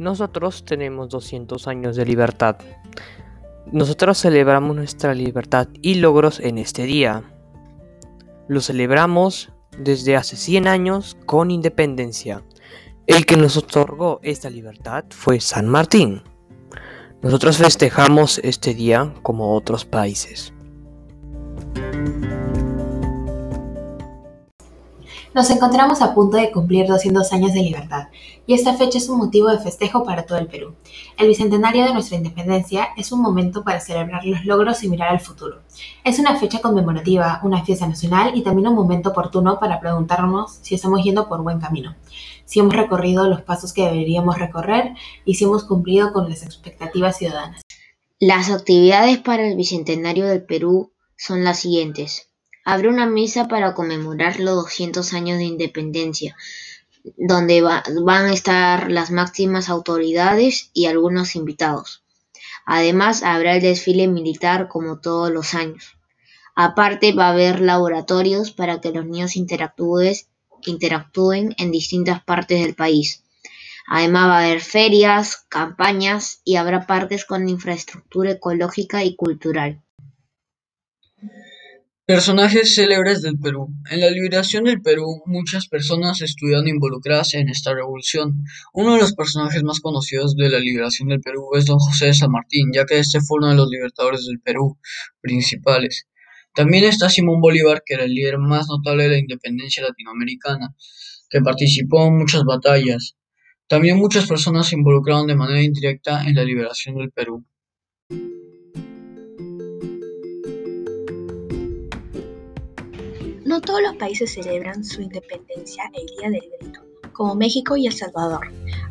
Nosotros tenemos 200 años de libertad. Nosotros celebramos nuestra libertad y logros en este día. Lo celebramos desde hace 100 años con independencia. El que nos otorgó esta libertad fue San Martín. Nosotros festejamos este día como otros países. Nos encontramos a punto de cumplir 200 años de libertad, y esta fecha es un motivo de festejo para todo el Perú. El bicentenario de nuestra independencia es un momento para celebrar los logros y mirar al futuro. Es una fecha conmemorativa, una fiesta nacional y también un momento oportuno para preguntarnos si estamos yendo por buen camino, si hemos recorrido los pasos que deberíamos recorrer y si hemos cumplido con las expectativas ciudadanas. Las actividades para el bicentenario del Perú son las siguientes. Abre una misa para conmemorar los 200 años de independencia, donde van a estar las máximas autoridades y algunos invitados. Además, habrá el desfile militar como todos los años. Aparte, va a haber laboratorios para que los niños interactúen en distintas partes del país. Además, va a haber ferias, campañas y habrá parques con infraestructura ecológica y cultural. Personajes célebres del Perú. En la liberación del Perú, muchas personas estuvieron involucradas en esta revolución. Uno de los personajes más conocidos de la liberación del Perú es don José de San Martín, ya que este fue uno de los libertadores del Perú principales. También está Simón Bolívar, que era el líder más notable de la independencia latinoamericana, que participó en muchas batallas. También muchas personas se involucraron de manera indirecta en la liberación del Perú. No todos los países celebran su independencia el Día del Grito, como México y El Salvador.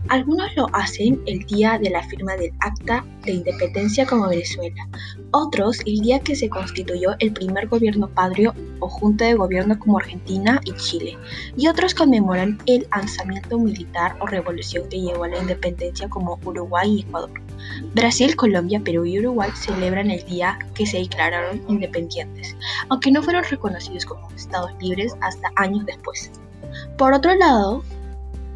Algunos lo hacen el día de la firma del Acta de Independencia como Venezuela, otros el día que se constituyó el primer gobierno patrio o junta de gobierno como Argentina y Chile, y otros conmemoran el alzamiento militar o revolución que llevó a la independencia como Uruguay y Ecuador. Brasil, Colombia, Perú y Uruguay celebran el día que se declararon independientes, aunque no fueron reconocidos como estados libres hasta años después. Por otro lado,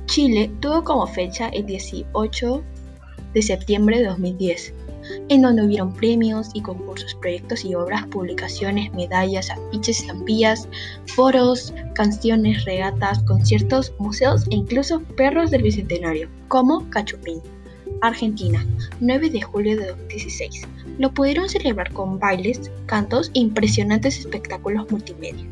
Chile tuvo como fecha el 18 de septiembre de 2010, en donde hubieron premios y concursos, proyectos y obras, publicaciones, medallas, afiches, estampillas, foros, canciones, regatas, conciertos, museos e incluso perros del Bicentenario, como Cachupín. Argentina, 9 de julio de 2016. Lo pudieron celebrar con bailes, cantos e impresionantes espectáculos multimedia.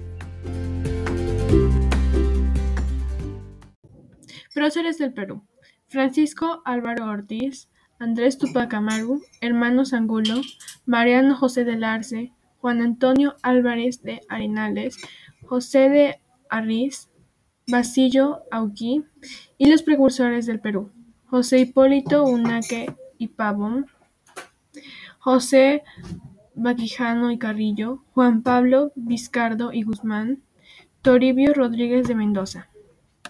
Próceres del Perú. Francisco Álvaro Ortiz, Andrés Tupac Amaru, Hermanos Angulo, Mariano José del Arce, Juan Antonio Álvarez de Arenales, José de Arriz, Basilio Auquí y los precursores del Perú. José Hipólito Unaque y Pavón, José Vaquijano y Carrillo, Juan Pablo Vizcardo y Guzmán, Toribio Rodríguez de Mendoza.